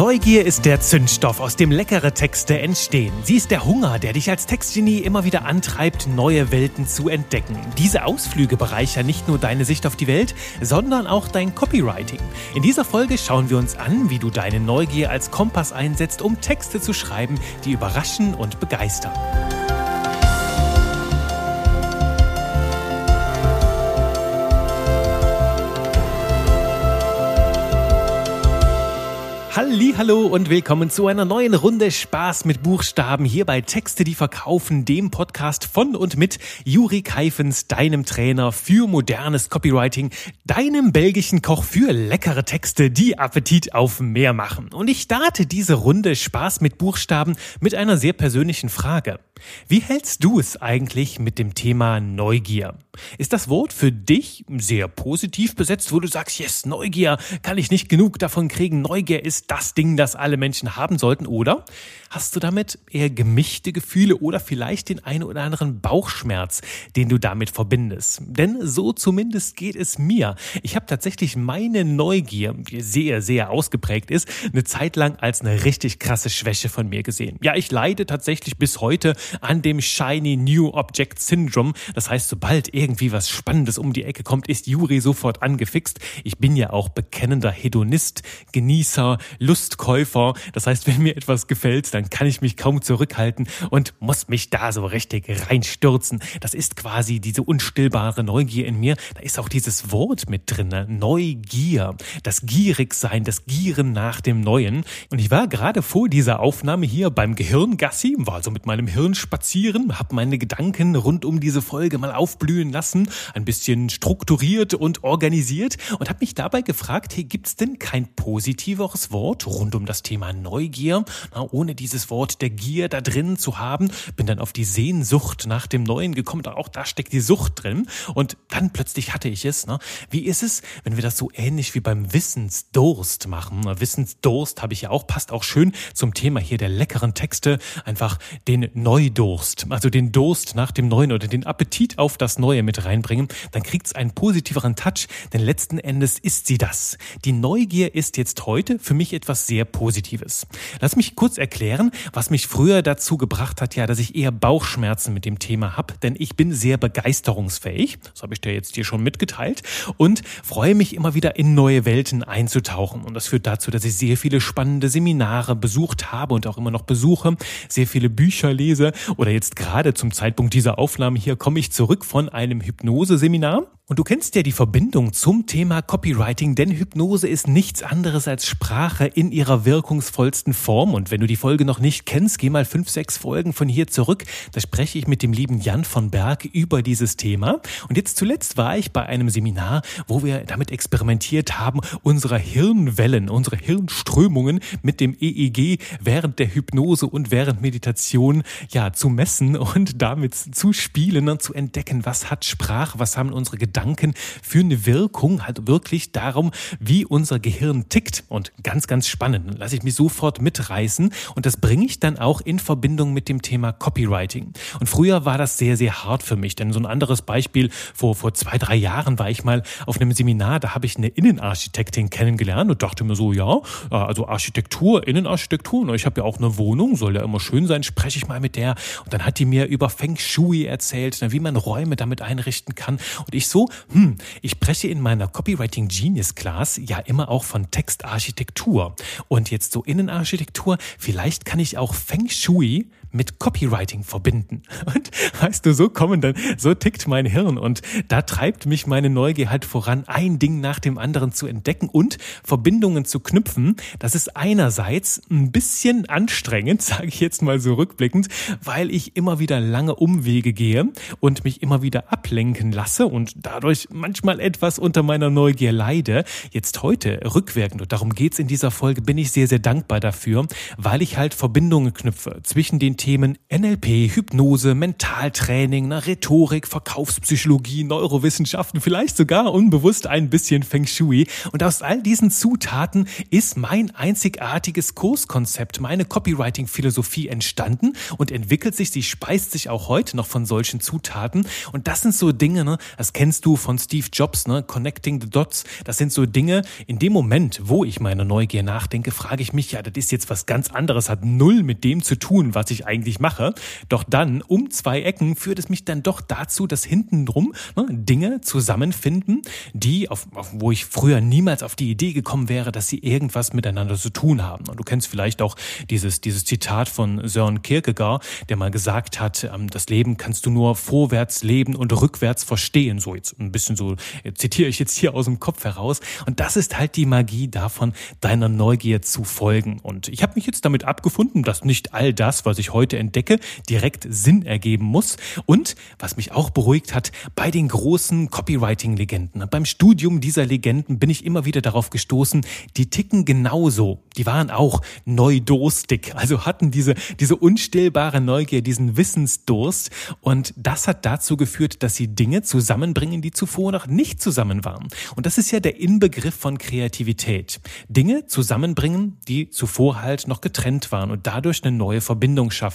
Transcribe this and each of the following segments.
Neugier ist der Zündstoff, aus dem leckere Texte entstehen. Sie ist der Hunger, der dich als Textgenie immer wieder antreibt, neue Welten zu entdecken. Diese Ausflüge bereichern nicht nur deine Sicht auf die Welt, sondern auch dein Copywriting. In dieser Folge schauen wir uns an, wie du deine Neugier als Kompass einsetzt, um Texte zu schreiben, die überraschen und begeistern. Hallo und willkommen zu einer neuen Runde Spaß mit Buchstaben hier bei Texte, die verkaufen, dem Podcast von und mit Juri Keifens, deinem Trainer für modernes Copywriting, deinem belgischen Koch für leckere Texte, die Appetit auf mehr machen. Und ich starte diese Runde Spaß mit Buchstaben mit einer sehr persönlichen Frage. Wie hältst du es eigentlich mit dem Thema Neugier? Ist das Wort für dich sehr positiv besetzt, wo du sagst, yes, Neugier, kann ich nicht genug davon kriegen, Neugier ist das Ding, das alle Menschen haben sollten, oder hast du damit eher gemischte Gefühle oder vielleicht den einen oder anderen Bauchschmerz, den du damit verbindest? Denn so zumindest geht es mir. Ich habe tatsächlich meine Neugier, die sehr, sehr ausgeprägt ist, eine Zeit lang als eine richtig krasse Schwäche von mir gesehen. Ja, ich leide tatsächlich bis heute an dem Shiny New Object Syndrome. Das heißt, sobald irgendwie was Spannendes um die Ecke kommt, ist Juri sofort angefixt. Ich bin ja auch bekennender Hedonist, Genießer, Lustkäufer. Das heißt, wenn mir etwas gefällt, dann kann ich mich kaum zurückhalten und muss mich da so richtig reinstürzen. Das ist quasi diese unstillbare Neugier in mir. Da ist auch dieses Wort mit drin, ne? Neugier. Das Gierigsein, das Gieren nach dem Neuen. Und ich war gerade vor dieser Aufnahme hier beim Gehirngassi, war also mit meinem Hirn spazieren, habe meine Gedanken rund um diese Folge mal aufblühen lassen, ein bisschen strukturiert und organisiert und habe mich dabei gefragt, hey, gibt's denn kein positiveres Wort rund um das Thema Neugier, na, ohne dieses Wort der Gier da drin zu haben? Bin dann auf die Sehnsucht nach dem Neuen gekommen, auch da steckt die Sucht drin und dann plötzlich hatte ich es. Ne? Wie ist es, wenn wir das so ähnlich wie beim Wissensdurst machen? Wissensdurst habe ich ja auch, passt auch schön zum Thema hier der leckeren Texte, einfach den Neudurst Neudurst, also den Durst nach dem Neuen oder den Appetit auf das Neue mit reinbringen, dann kriegt es einen positiveren Touch, denn letzten Endes ist sie das. Die Neugier ist jetzt heute für mich etwas sehr Positives. Lass mich kurz erklären, was mich früher dazu gebracht hat, ja, dass ich eher Bauchschmerzen mit dem Thema habe, denn ich bin sehr begeisterungsfähig, das habe ich dir jetzt hier schon mitgeteilt, und freue mich immer wieder in neue Welten einzutauchen. Und das führt dazu, dass ich sehr viele spannende Seminare besucht habe und auch immer noch besuche, sehr viele Bücher lese oder jetzt gerade zum Zeitpunkt dieser Aufnahme hier komme ich zurück von einem Hypnoseseminar. Und du kennst ja die Verbindung zum Thema Copywriting, denn Hypnose ist nichts anderes als Sprache in ihrer wirkungsvollsten Form. Und wenn du die Folge noch nicht kennst, geh mal fünf, sechs Folgen von hier zurück. Da spreche ich mit dem lieben Jan von Berg über dieses Thema. Und jetzt zuletzt war ich bei einem Seminar, wo wir damit experimentiert haben, unsere Hirnwellen, unsere Hirnströmungen mit dem EEG während der Hypnose und während Meditation ja zu messen und damit zu spielen und zu entdecken, was hat Sprache, was haben unsere Gedanken Gedanken für eine Wirkung halt wirklich darum, wie unser Gehirn tickt. Und ganz, ganz spannend. Lasse ich mich sofort mitreißen. Und das bringe ich dann auch in Verbindung mit dem Thema Copywriting. Und früher war das sehr, sehr hart für mich. Denn so ein anderes Beispiel, vor, vor zwei, drei Jahren war ich mal auf einem Seminar, da habe ich eine Innenarchitektin kennengelernt und dachte mir so, ja, also Architektur, Innenarchitektur, ich habe ja auch eine Wohnung, soll ja immer schön sein, spreche ich mal mit der. Und dann hat die mir über Feng Shui erzählt, wie man Räume damit einrichten kann. Und ich so, hm, ich spreche in meiner Copywriting Genius Class ja immer auch von Textarchitektur. Und jetzt so Innenarchitektur, vielleicht kann ich auch Feng Shui mit Copywriting verbinden. Und weißt du, so kommen dann, so tickt mein Hirn und da treibt mich meine Neugier halt voran, ein Ding nach dem anderen zu entdecken und Verbindungen zu knüpfen. Das ist einerseits ein bisschen anstrengend, sage ich jetzt mal so rückblickend, weil ich immer wieder lange Umwege gehe und mich immer wieder ablenken lasse und dadurch manchmal etwas unter meiner Neugier leide. Jetzt heute rückwirkend, und darum geht's in dieser Folge, bin ich sehr, sehr dankbar dafür, weil ich halt Verbindungen knüpfe zwischen den Themen NLP, Hypnose, Mentaltraining, na, Rhetorik, Verkaufspsychologie, Neurowissenschaften, vielleicht sogar unbewusst ein bisschen Feng Shui. Und aus all diesen Zutaten ist mein einzigartiges Kurskonzept, meine Copywriting-Philosophie entstanden und entwickelt sich, sie speist sich auch heute noch von solchen Zutaten. Und das sind so Dinge, ne, das kennst du von Steve Jobs, ne, Connecting the Dots. Das sind so Dinge, in dem Moment, wo ich meiner Neugier nachdenke, frage ich mich, ja, das ist jetzt was ganz anderes, hat null mit dem zu tun, was ich eigentlich mache. Doch dann, um zwei Ecken, führt es mich dann doch dazu, dass hintenrum ne, Dinge zusammenfinden, die, auf, auf, wo ich früher niemals auf die Idee gekommen wäre, dass sie irgendwas miteinander zu tun haben. Und du kennst vielleicht auch dieses, dieses Zitat von Sören Kierkegaard, der mal gesagt hat, ähm, das Leben kannst du nur vorwärts leben und rückwärts verstehen. So jetzt ein bisschen so äh, zitiere ich jetzt hier aus dem Kopf heraus. Und das ist halt die Magie davon, deiner Neugier zu folgen. Und ich habe mich jetzt damit abgefunden, dass nicht all das, was ich heute entdecke, direkt Sinn ergeben muss. Und was mich auch beruhigt hat, bei den großen Copywriting-Legenden, beim Studium dieser Legenden bin ich immer wieder darauf gestoßen, die ticken genauso. Die waren auch neudurstig, also hatten diese, diese unstillbare Neugier, diesen Wissensdurst. Und das hat dazu geführt, dass sie Dinge zusammenbringen, die zuvor noch nicht zusammen waren. Und das ist ja der Inbegriff von Kreativität. Dinge zusammenbringen, die zuvor halt noch getrennt waren und dadurch eine neue Verbindung schaffen.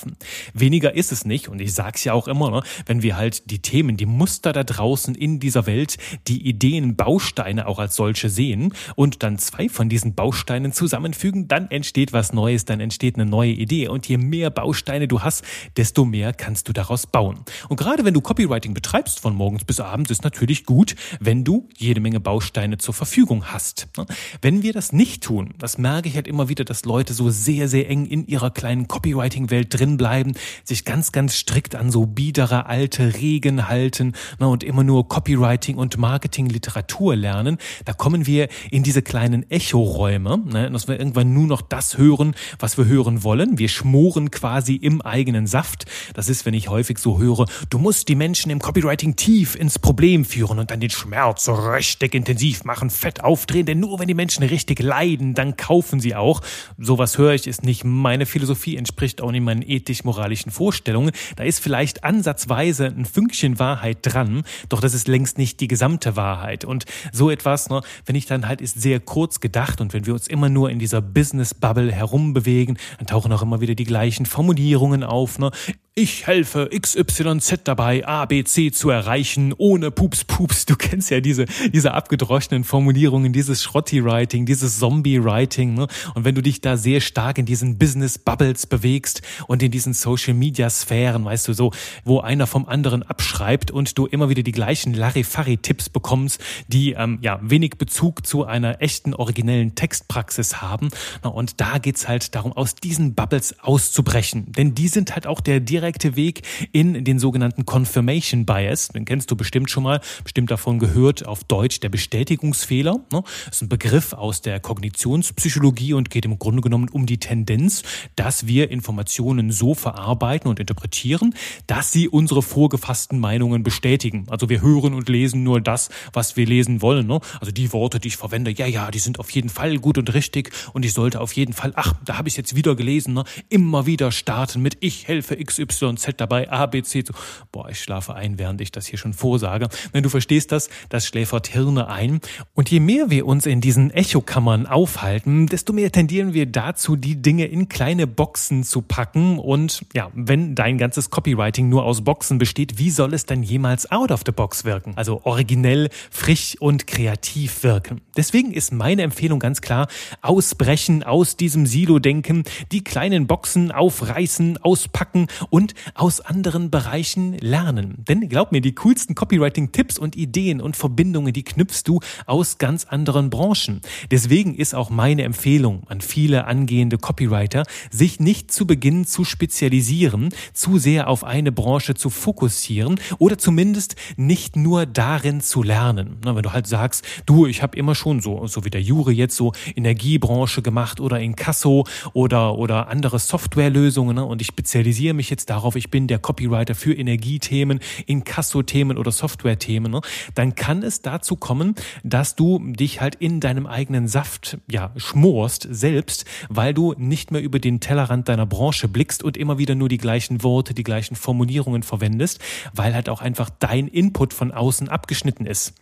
Weniger ist es nicht und ich sag's ja auch immer, ne, wenn wir halt die Themen, die Muster da draußen in dieser Welt, die Ideen, Bausteine auch als solche sehen und dann zwei von diesen Bausteinen zusammenfügen, dann entsteht was Neues, dann entsteht eine neue Idee und je mehr Bausteine du hast, desto mehr kannst du daraus bauen. Und gerade wenn du Copywriting betreibst von morgens bis abends, ist natürlich gut, wenn du jede Menge Bausteine zur Verfügung hast. Ne? Wenn wir das nicht tun, das merke ich halt immer wieder, dass Leute so sehr, sehr eng in ihrer kleinen Copywriting-Welt drin bleiben, sich ganz, ganz strikt an so biedere alte Regeln halten ne, und immer nur Copywriting und Marketing-Literatur lernen, da kommen wir in diese kleinen Echoräume, ne, dass wir irgendwann nur noch das hören, was wir hören wollen. Wir schmoren quasi im eigenen Saft. Das ist, wenn ich häufig so höre, du musst die Menschen im Copywriting tief ins Problem führen und dann den Schmerz richtig intensiv machen, fett aufdrehen, denn nur wenn die Menschen richtig leiden, dann kaufen sie auch. Sowas höre ich, ist nicht meine Philosophie, entspricht auch nicht meinen ethisch-moralischen Vorstellungen. Da ist vielleicht ansatzweise ein Fünkchen Wahrheit dran, doch das ist längst nicht die gesamte Wahrheit. Und so etwas, ne, wenn ich dann halt ist sehr kurz gedacht und wenn wir uns immer nur in dieser Business-Bubble herumbewegen, dann tauchen auch immer wieder die gleichen Formulierungen auf. Ne? Ich helfe XYZ dabei, ABC zu erreichen, ohne Pups Pups. Du kennst ja diese, diese abgedroschenen Formulierungen, dieses Schrotti-Writing, dieses Zombie-Writing. Ne? Und wenn du dich da sehr stark in diesen Business-Bubbles bewegst und in diesen Social-Media-Sphären, weißt du, so, wo einer vom anderen abschreibt und du immer wieder die gleichen Larifari-Tipps bekommst, die ähm, ja wenig Bezug zu einer echten, originellen Textpraxis haben. Na, und da geht's halt darum, aus diesen Bubbles auszubrechen. Denn die sind halt auch der direkte direkte Weg in den sogenannten Confirmation Bias. Den kennst du bestimmt schon mal, bestimmt davon gehört, auf Deutsch der Bestätigungsfehler. Das ist ein Begriff aus der Kognitionspsychologie und geht im Grunde genommen um die Tendenz, dass wir Informationen so verarbeiten und interpretieren, dass sie unsere vorgefassten Meinungen bestätigen. Also wir hören und lesen nur das, was wir lesen wollen. Also die Worte, die ich verwende, ja, ja, die sind auf jeden Fall gut und richtig und ich sollte auf jeden Fall, ach, da habe ich jetzt wieder gelesen, immer wieder starten mit ich helfe XY Z dabei, A, B, C. So. Boah, ich schlafe ein, während ich das hier schon vorsage. Wenn du verstehst das, das schläfert Hirne ein. Und je mehr wir uns in diesen Echokammern aufhalten, desto mehr tendieren wir dazu, die Dinge in kleine Boxen zu packen. Und ja, wenn dein ganzes Copywriting nur aus Boxen besteht, wie soll es dann jemals out of the box wirken? Also originell, frisch und kreativ wirken. Deswegen ist meine Empfehlung ganz klar, ausbrechen aus diesem Silo-Denken, die kleinen Boxen aufreißen, auspacken und und aus anderen Bereichen lernen. Denn glaub mir, die coolsten Copywriting-Tipps und Ideen und Verbindungen, die knüpfst du aus ganz anderen Branchen. Deswegen ist auch meine Empfehlung an viele angehende Copywriter, sich nicht zu Beginn zu spezialisieren, zu sehr auf eine Branche zu fokussieren oder zumindest nicht nur darin zu lernen. Na, wenn du halt sagst, du, ich habe immer schon so, so wie der Jure jetzt so Energiebranche gemacht oder in Kasso oder, oder andere Softwarelösungen ne, und ich spezialisiere mich jetzt da darauf, ich bin der Copywriter für Energiethemen, Inkasso-Themen oder Software-Themen, ne, dann kann es dazu kommen, dass du dich halt in deinem eigenen Saft ja schmorst selbst, weil du nicht mehr über den Tellerrand deiner Branche blickst und immer wieder nur die gleichen Worte, die gleichen Formulierungen verwendest, weil halt auch einfach dein Input von außen abgeschnitten ist.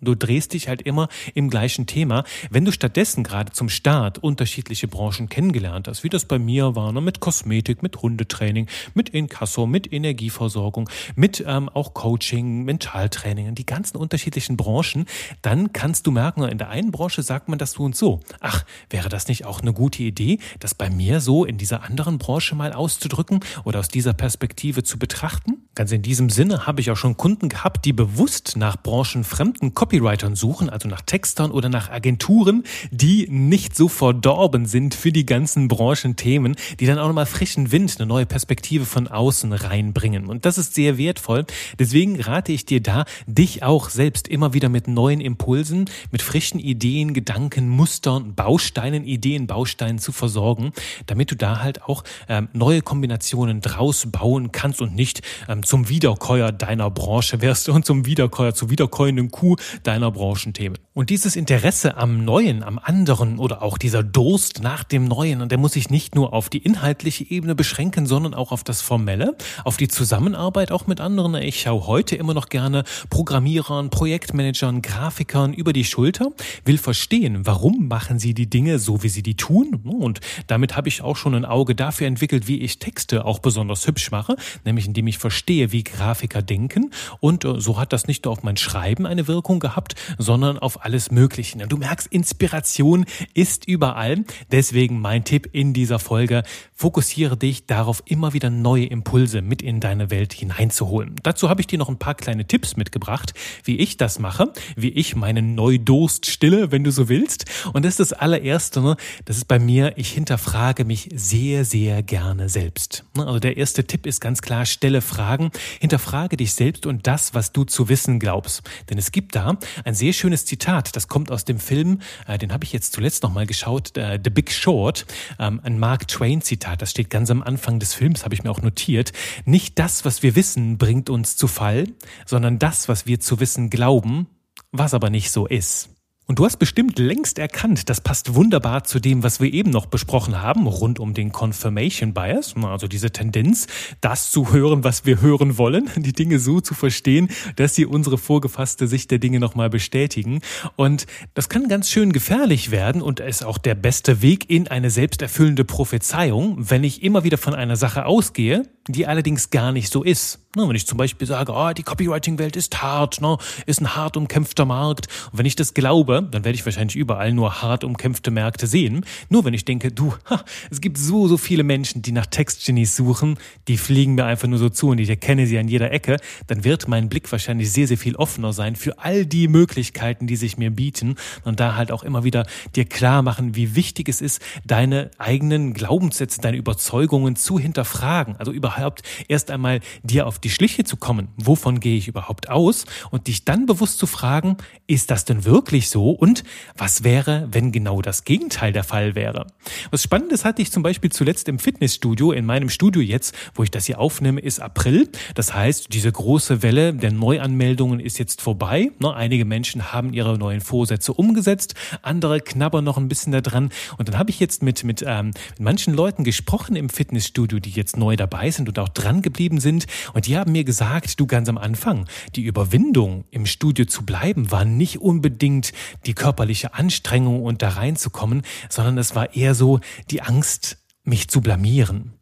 Du drehst dich halt immer im gleichen Thema. Wenn du stattdessen gerade zum Start unterschiedliche Branchen kennengelernt hast, wie das bei mir war, ne, mit Kosmetik, mit Hundetraining, mit Inkasso, mit Energieversorgung, mit ähm, auch Coaching, Mentaltraining, die ganzen unterschiedlichen Branchen, dann kannst du merken, in der einen Branche sagt man das so und so. Ach, wäre das nicht auch eine gute Idee, das bei mir so in dieser anderen Branche mal auszudrücken oder aus dieser Perspektive zu betrachten? Ganz in diesem Sinne habe ich auch schon Kunden gehabt, die bewusst nach branchenfremden Copywritern suchen, also nach Textern oder nach Agenturen, die nicht so verdorben sind für die ganzen Branchenthemen, die dann auch nochmal frischen Wind, eine neue Perspektive von außen reinbringen. Und das ist sehr wertvoll. Deswegen rate ich dir da, dich auch selbst immer wieder mit neuen Impulsen, mit frischen Ideen, Gedanken, Mustern, Bausteinen, Ideen, Bausteinen zu versorgen, damit du da halt auch ähm, neue Kombinationen draus bauen kannst und nicht ähm, zum Wiederkäuer deiner Branche wirst und zum Wiederkäuer, zu wiederkäuenden Kuh deiner Branchenthemen. Und dieses Interesse am Neuen, am anderen oder auch dieser Durst nach dem Neuen, und der muss sich nicht nur auf die inhaltliche Ebene beschränken, sondern auch auf das Formelle, auf die Zusammenarbeit auch mit anderen. Ich schaue heute immer noch gerne Programmierern, Projektmanagern, Grafikern über die Schulter, will verstehen, warum machen sie die Dinge so, wie sie die tun. Und damit habe ich auch schon ein Auge dafür entwickelt, wie ich Texte auch besonders hübsch mache, nämlich indem ich verstehe, wie Grafiker denken. Und äh, so hat das nicht nur auf mein Schreiben eine Wirkung gehabt, sondern auf alles Mögliche. Du merkst, Inspiration ist überall. Deswegen mein Tipp in dieser Folge, fokussiere dich darauf, immer wieder neue Impulse mit in deine Welt hineinzuholen. Dazu habe ich dir noch ein paar kleine Tipps mitgebracht, wie ich das mache, wie ich meinen Neudurst stille, wenn du so willst. Und das ist das allererste, ne? das ist bei mir, ich hinterfrage mich sehr, sehr gerne selbst. Ne? Also der erste Tipp ist ganz klar, stelle Fragen, hinterfrage dich selbst und das, was du zu wissen glaubst. Denn es gibt da ein sehr schönes Zitat, das kommt aus dem Film, äh, den habe ich jetzt zuletzt nochmal geschaut, äh, The Big Short, ähm, ein Mark Twain-Zitat, das steht ganz am Anfang des Films, habe ich mir auch notiert. Nicht das, was wir wissen, bringt uns zu Fall, sondern das, was wir zu wissen glauben, was aber nicht so ist. Und du hast bestimmt längst erkannt, das passt wunderbar zu dem, was wir eben noch besprochen haben, rund um den Confirmation Bias, also diese Tendenz, das zu hören, was wir hören wollen, die Dinge so zu verstehen, dass sie unsere vorgefasste Sicht der Dinge nochmal bestätigen. Und das kann ganz schön gefährlich werden und ist auch der beste Weg in eine selbsterfüllende Prophezeiung, wenn ich immer wieder von einer Sache ausgehe, die allerdings gar nicht so ist. Wenn ich zum Beispiel sage, oh, die Copywriting-Welt ist hart, ne, ist ein hart umkämpfter Markt. Und wenn ich das glaube, dann werde ich wahrscheinlich überall nur hart umkämpfte Märkte sehen. Nur wenn ich denke, du, ha, es gibt so, so viele Menschen, die nach Textgenies suchen, die fliegen mir einfach nur so zu und ich erkenne sie an jeder Ecke, dann wird mein Blick wahrscheinlich sehr, sehr viel offener sein für all die Möglichkeiten, die sich mir bieten und da halt auch immer wieder dir klar machen, wie wichtig es ist, deine eigenen Glaubenssätze, deine Überzeugungen zu hinterfragen. Also überhaupt erst einmal dir auf die Schliche zu kommen. Wovon gehe ich überhaupt aus? Und dich dann bewusst zu fragen, ist das denn wirklich so? Und was wäre, wenn genau das Gegenteil der Fall wäre? Was Spannendes hatte ich zum Beispiel zuletzt im Fitnessstudio, in meinem Studio jetzt, wo ich das hier aufnehme, ist April. Das heißt, diese große Welle der Neuanmeldungen ist jetzt vorbei. Ne, einige Menschen haben ihre neuen Vorsätze umgesetzt, andere knabbern noch ein bisschen da dran. Und dann habe ich jetzt mit, mit, ähm, mit manchen Leuten gesprochen im Fitnessstudio, die jetzt neu dabei sind und auch dran geblieben sind. Und die haben mir gesagt, du ganz am Anfang, die Überwindung im Studio zu bleiben war nicht unbedingt die körperliche Anstrengung und da reinzukommen, sondern es war eher so die Angst, mich zu blamieren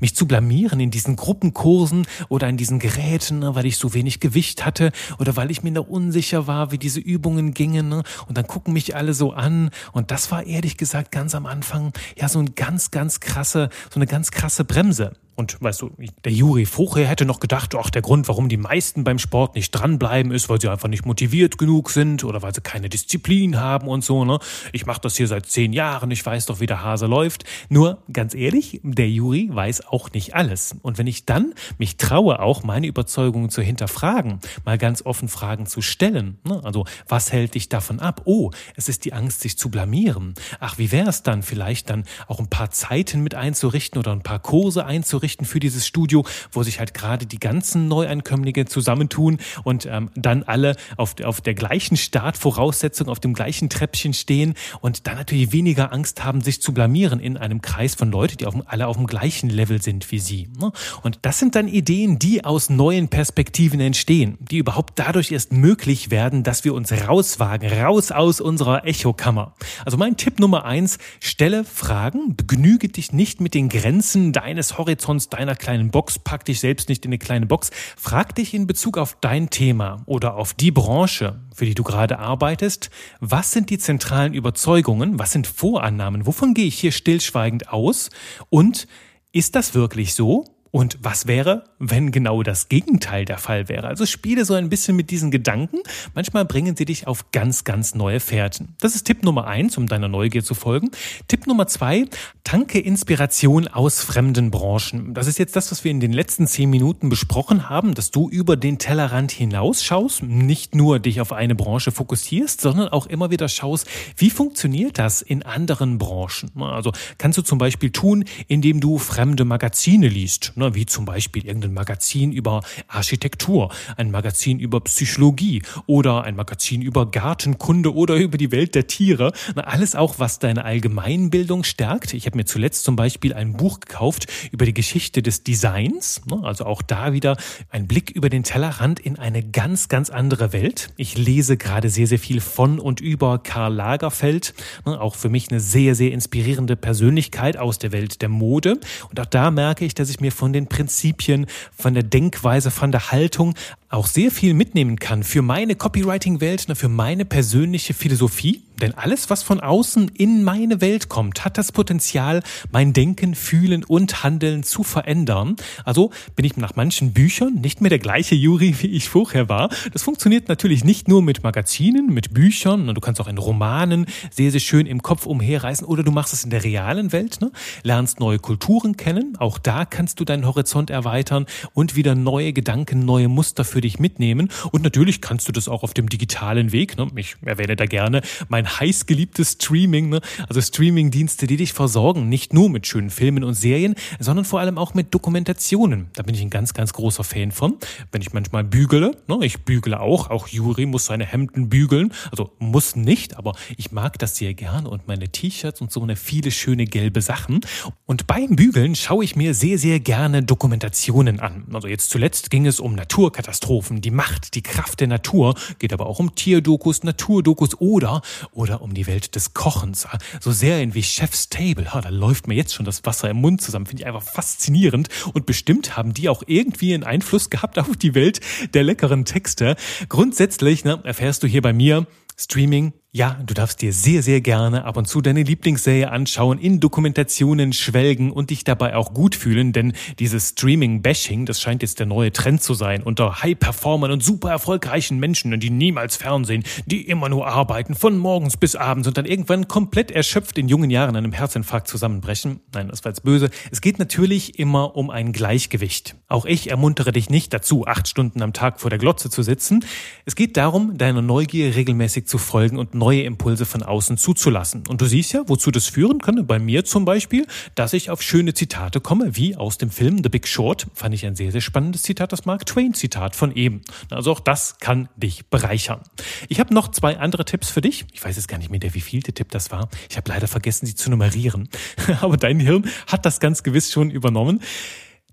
mich zu blamieren in diesen Gruppenkursen oder in diesen Geräten, ne, weil ich so wenig Gewicht hatte oder weil ich mir noch unsicher war, wie diese Übungen gingen. Ne, und dann gucken mich alle so an. Und das war ehrlich gesagt ganz am Anfang ja so ein ganz, ganz krasse, so eine ganz krasse Bremse. Und weißt du, der Juri Fuche hätte noch gedacht, ach, der Grund, warum die meisten beim Sport nicht dranbleiben, ist, weil sie einfach nicht motiviert genug sind oder weil sie keine Disziplin haben und so. Ne? Ich mache das hier seit zehn Jahren, ich weiß doch, wie der Hase läuft. Nur, ganz ehrlich, der Juri weiß auch nicht alles. Und wenn ich dann mich traue, auch meine Überzeugungen zu hinterfragen, mal ganz offen Fragen zu stellen, ne? also was hält dich davon ab? Oh, es ist die Angst, sich zu blamieren. Ach, wie wäre es dann, vielleicht dann auch ein paar Zeiten mit einzurichten oder ein paar Kurse einzurichten? Einzurichten für dieses Studio, wo sich halt gerade die ganzen Neuankömmlinge zusammentun und ähm, dann alle auf, auf der gleichen Startvoraussetzung, auf dem gleichen Treppchen stehen und dann natürlich weniger Angst haben, sich zu blamieren in einem Kreis von Leuten, die auf, alle auf dem gleichen Level sind wie sie. Ne? Und das sind dann Ideen, die aus neuen Perspektiven entstehen, die überhaupt dadurch erst möglich werden, dass wir uns rauswagen, raus aus unserer Echokammer. Also mein Tipp Nummer eins, stelle Fragen, begnüge dich nicht mit den Grenzen deines Horizonts, deiner kleinen Box, pack dich selbst nicht in eine kleine Box, frag dich in Bezug auf dein Thema oder auf die Branche, für die du gerade arbeitest, was sind die zentralen Überzeugungen, was sind Vorannahmen, wovon gehe ich hier stillschweigend aus? Und ist das wirklich so? Und was wäre, wenn genau das Gegenteil der Fall wäre? Also spiele so ein bisschen mit diesen Gedanken. Manchmal bringen sie dich auf ganz, ganz neue Fährten. Das ist Tipp Nummer eins, um deiner Neugier zu folgen. Tipp Nummer zwei, tanke Inspiration aus fremden Branchen. Das ist jetzt das, was wir in den letzten zehn Minuten besprochen haben, dass du über den Tellerrand hinausschaust, nicht nur dich auf eine Branche fokussierst, sondern auch immer wieder schaust, wie funktioniert das in anderen Branchen? Also kannst du zum Beispiel tun, indem du fremde Magazine liest ne, wie zum Beispiel irgendein Magazin über Architektur, ein Magazin über Psychologie oder ein Magazin über Gartenkunde oder über die Welt der Tiere. Alles auch, was deine Allgemeinbildung stärkt. Ich habe mir zuletzt zum Beispiel ein Buch gekauft über die Geschichte des Designs. Ne, also auch da wieder ein Blick über den Tellerrand in eine ganz, ganz andere Welt. Ich lese gerade sehr, sehr viel von und über Karl Lagerfeld. Ne, auch für mich eine sehr, sehr inspirierende Persönlichkeit aus der Welt der Mode. Und auch da merke ich, dass ich mir von den Prinzipien, von der Denkweise, von der Haltung auch sehr viel mitnehmen kann für meine Copywriting-Welt, für meine persönliche Philosophie. Denn alles, was von außen in meine Welt kommt, hat das Potenzial, mein Denken, Fühlen und Handeln zu verändern. Also bin ich nach manchen Büchern nicht mehr der gleiche Juri, wie ich vorher war. Das funktioniert natürlich nicht nur mit Magazinen, mit Büchern. Du kannst auch in Romanen sehr, sehr schön im Kopf umherreisen oder du machst es in der realen Welt, ne? lernst neue Kulturen kennen. Auch da kannst du deinen Horizont erweitern und wieder neue Gedanken, neue Muster für dich mitnehmen. Und natürlich kannst du das auch auf dem digitalen Weg. Ne? Ich erwähne da gerne mein heißgeliebtes Streaming, ne? also Streaming-Dienste, die dich versorgen, nicht nur mit schönen Filmen und Serien, sondern vor allem auch mit Dokumentationen. Da bin ich ein ganz, ganz großer Fan von. Wenn ich manchmal bügele, ne? ich bügele auch, auch Juri muss seine Hemden bügeln, also muss nicht, aber ich mag das sehr gern und meine T-Shirts und so eine viele schöne gelbe Sachen. Und beim Bügeln schaue ich mir sehr, sehr gerne Dokumentationen an. Also jetzt zuletzt ging es um Naturkatastrophen Katastrophen, die Macht, die Kraft der Natur, geht aber auch um Tierdokus, Naturdokus oder, oder um die Welt des Kochens. So Serien wie Chef's Table, da läuft mir jetzt schon das Wasser im Mund zusammen, finde ich einfach faszinierend und bestimmt haben die auch irgendwie einen Einfluss gehabt auf die Welt der leckeren Texte. Grundsätzlich ne, erfährst du hier bei mir, Streaming ja, du darfst dir sehr, sehr gerne ab und zu deine Lieblingsserie anschauen, in Dokumentationen schwelgen und dich dabei auch gut fühlen, denn dieses Streaming-Bashing, das scheint jetzt der neue Trend zu sein unter High-Performern und super erfolgreichen Menschen, die niemals Fernsehen, die immer nur arbeiten, von morgens bis abends und dann irgendwann komplett erschöpft in jungen Jahren an einem Herzinfarkt zusammenbrechen. Nein, das war jetzt böse. Es geht natürlich immer um ein Gleichgewicht. Auch ich ermuntere dich nicht dazu, acht Stunden am Tag vor der Glotze zu sitzen. Es geht darum, deiner Neugier regelmäßig zu folgen und neue Impulse von außen zuzulassen. Und du siehst ja, wozu das führen könnte. Bei mir zum Beispiel, dass ich auf schöne Zitate komme, wie aus dem Film The Big Short. Fand ich ein sehr, sehr spannendes Zitat, das Mark Twain Zitat von eben. Also auch das kann dich bereichern. Ich habe noch zwei andere Tipps für dich. Ich weiß jetzt gar nicht mehr, der wievielte Tipp das war. Ich habe leider vergessen, sie zu nummerieren. Aber dein Hirn hat das ganz gewiss schon übernommen.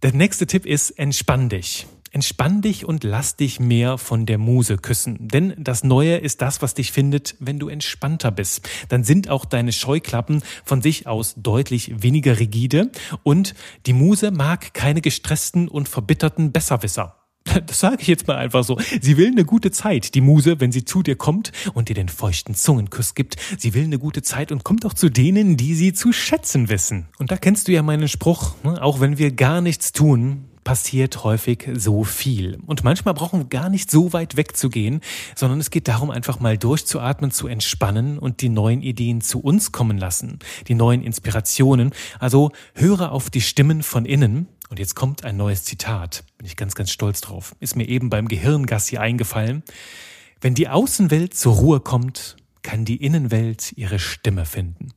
Der nächste Tipp ist, entspann dich. Entspann dich und lass dich mehr von der Muse küssen. Denn das Neue ist das, was dich findet, wenn du entspannter bist. Dann sind auch deine Scheuklappen von sich aus deutlich weniger rigide und die Muse mag keine gestressten und verbitterten Besserwisser. Das sage ich jetzt mal einfach so. Sie will eine gute Zeit, die Muse, wenn sie zu dir kommt und dir den feuchten Zungenkuss gibt. Sie will eine gute Zeit und kommt auch zu denen, die sie zu schätzen wissen. Und da kennst du ja meinen Spruch, ne? auch wenn wir gar nichts tun, passiert häufig so viel. Und manchmal brauchen wir gar nicht so weit wegzugehen, sondern es geht darum, einfach mal durchzuatmen, zu entspannen und die neuen Ideen zu uns kommen lassen, die neuen Inspirationen. Also höre auf die Stimmen von innen. Und jetzt kommt ein neues Zitat. Bin ich ganz, ganz stolz drauf. Ist mir eben beim Gehirngassi eingefallen. Wenn die Außenwelt zur Ruhe kommt, kann die Innenwelt ihre Stimme finden.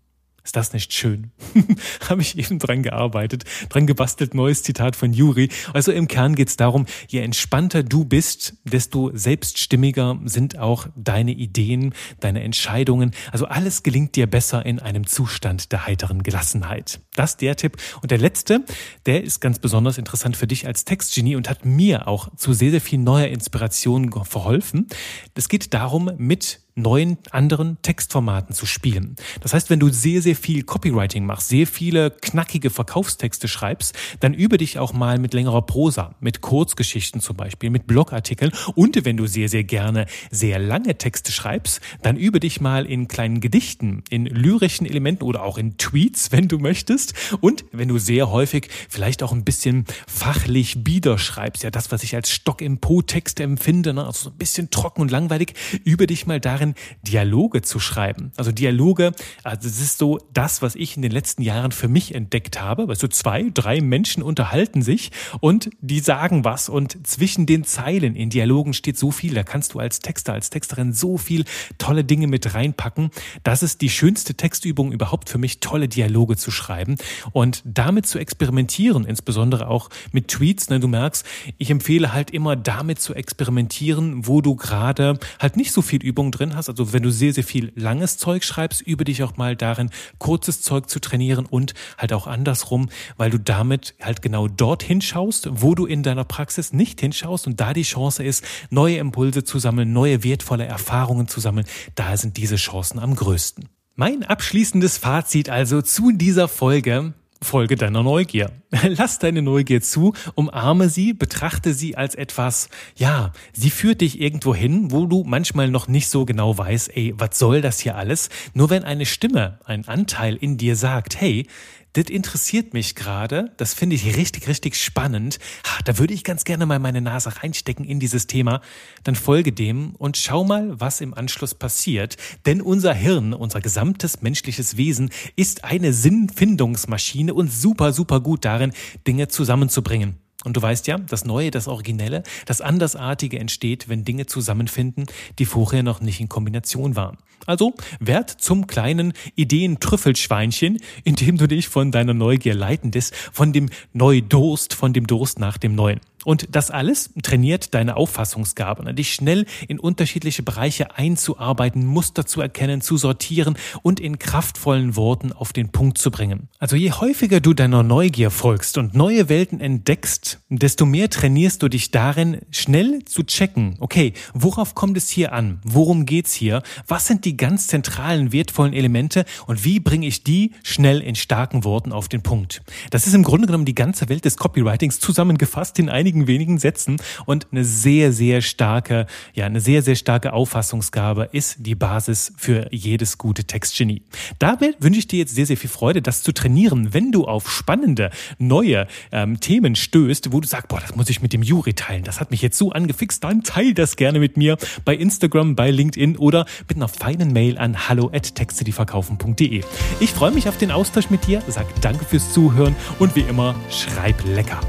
Ist das nicht schön? Habe ich eben dran gearbeitet, dran gebastelt, neues Zitat von Juri. Also im Kern geht es darum, je entspannter du bist, desto selbststimmiger sind auch deine Ideen, deine Entscheidungen. Also alles gelingt dir besser in einem Zustand der heiteren Gelassenheit. Das der Tipp. Und der letzte, der ist ganz besonders interessant für dich als Textgenie und hat mir auch zu sehr, sehr viel neuer Inspiration verholfen. Es geht darum, mit neuen anderen Textformaten zu spielen. Das heißt, wenn du sehr, sehr viel Copywriting machst, sehr viele knackige Verkaufstexte schreibst, dann übe dich auch mal mit längerer Prosa, mit Kurzgeschichten zum Beispiel, mit Blogartikeln und wenn du sehr, sehr gerne sehr lange Texte schreibst, dann übe dich mal in kleinen Gedichten, in lyrischen Elementen oder auch in Tweets, wenn du möchtest und wenn du sehr häufig vielleicht auch ein bisschen fachlich bieder schreibst, ja das, was ich als Stock im Po-Texte empfinde, ne? also so ein bisschen trocken und langweilig, übe dich mal darin, darin, Dialoge zu schreiben. Also Dialoge, also es ist so das, was ich in den letzten Jahren für mich entdeckt habe. Weißt du, zwei, drei Menschen unterhalten sich und die sagen was und zwischen den Zeilen in Dialogen steht so viel. Da kannst du als Texter, als Texterin so viel tolle Dinge mit reinpacken. Das ist die schönste Textübung überhaupt für mich, tolle Dialoge zu schreiben und damit zu experimentieren, insbesondere auch mit Tweets. Ne, du merkst, ich empfehle halt immer damit zu experimentieren, wo du gerade halt nicht so viel Übung drin hast, also wenn du sehr, sehr viel langes Zeug schreibst, übe dich auch mal darin, kurzes Zeug zu trainieren und halt auch andersrum, weil du damit halt genau dorthin schaust, wo du in deiner Praxis nicht hinschaust und da die Chance ist, neue Impulse zu sammeln, neue wertvolle Erfahrungen zu sammeln, da sind diese Chancen am größten. Mein abschließendes Fazit also zu dieser Folge. Folge deiner Neugier. Lass deine Neugier zu, umarme sie, betrachte sie als etwas, ja, sie führt dich irgendwo hin, wo du manchmal noch nicht so genau weißt, ey, was soll das hier alles? Nur wenn eine Stimme, ein Anteil in dir sagt, hey, das interessiert mich gerade, das finde ich richtig, richtig spannend. Da würde ich ganz gerne mal meine Nase reinstecken in dieses Thema. Dann folge dem und schau mal, was im Anschluss passiert. Denn unser Hirn, unser gesamtes menschliches Wesen ist eine Sinnfindungsmaschine und super, super gut darin, Dinge zusammenzubringen. Und du weißt ja, das Neue, das Originelle, das Andersartige entsteht, wenn Dinge zusammenfinden, die vorher noch nicht in Kombination waren. Also werd zum kleinen Ideen-Trüffelschweinchen, indem du dich von deiner Neugier leiten lässt, von dem Neudurst, von dem Durst nach dem Neuen. Und das alles trainiert deine Auffassungsgabe, ne? dich schnell in unterschiedliche Bereiche einzuarbeiten, Muster zu erkennen, zu sortieren und in kraftvollen Worten auf den Punkt zu bringen. Also je häufiger du deiner Neugier folgst und neue Welten entdeckst, desto mehr trainierst du dich darin, schnell zu checken, okay, worauf kommt es hier an? Worum geht's hier? Was sind die ganz zentralen, wertvollen Elemente und wie bringe ich die schnell in starken Worten auf den Punkt? Das ist im Grunde genommen die ganze Welt des Copywritings zusammengefasst in einigen wenigen, wenigen Sätzen und eine sehr, sehr starke, ja, eine sehr, sehr starke Auffassungsgabe ist die Basis für jedes gute Textgenie. Damit wünsche ich dir jetzt sehr, sehr viel Freude, das zu trainieren, wenn du auf spannende, neue ähm, Themen stößt, wo du sagst, boah, das muss ich mit dem Juri teilen, das hat mich jetzt so angefixt, dann teil das gerne mit mir bei Instagram, bei LinkedIn oder mit einer feinen Mail an hallo at textedieverkaufen.de. Ich freue mich auf den Austausch mit dir, sag danke fürs Zuhören und wie immer, schreib lecker.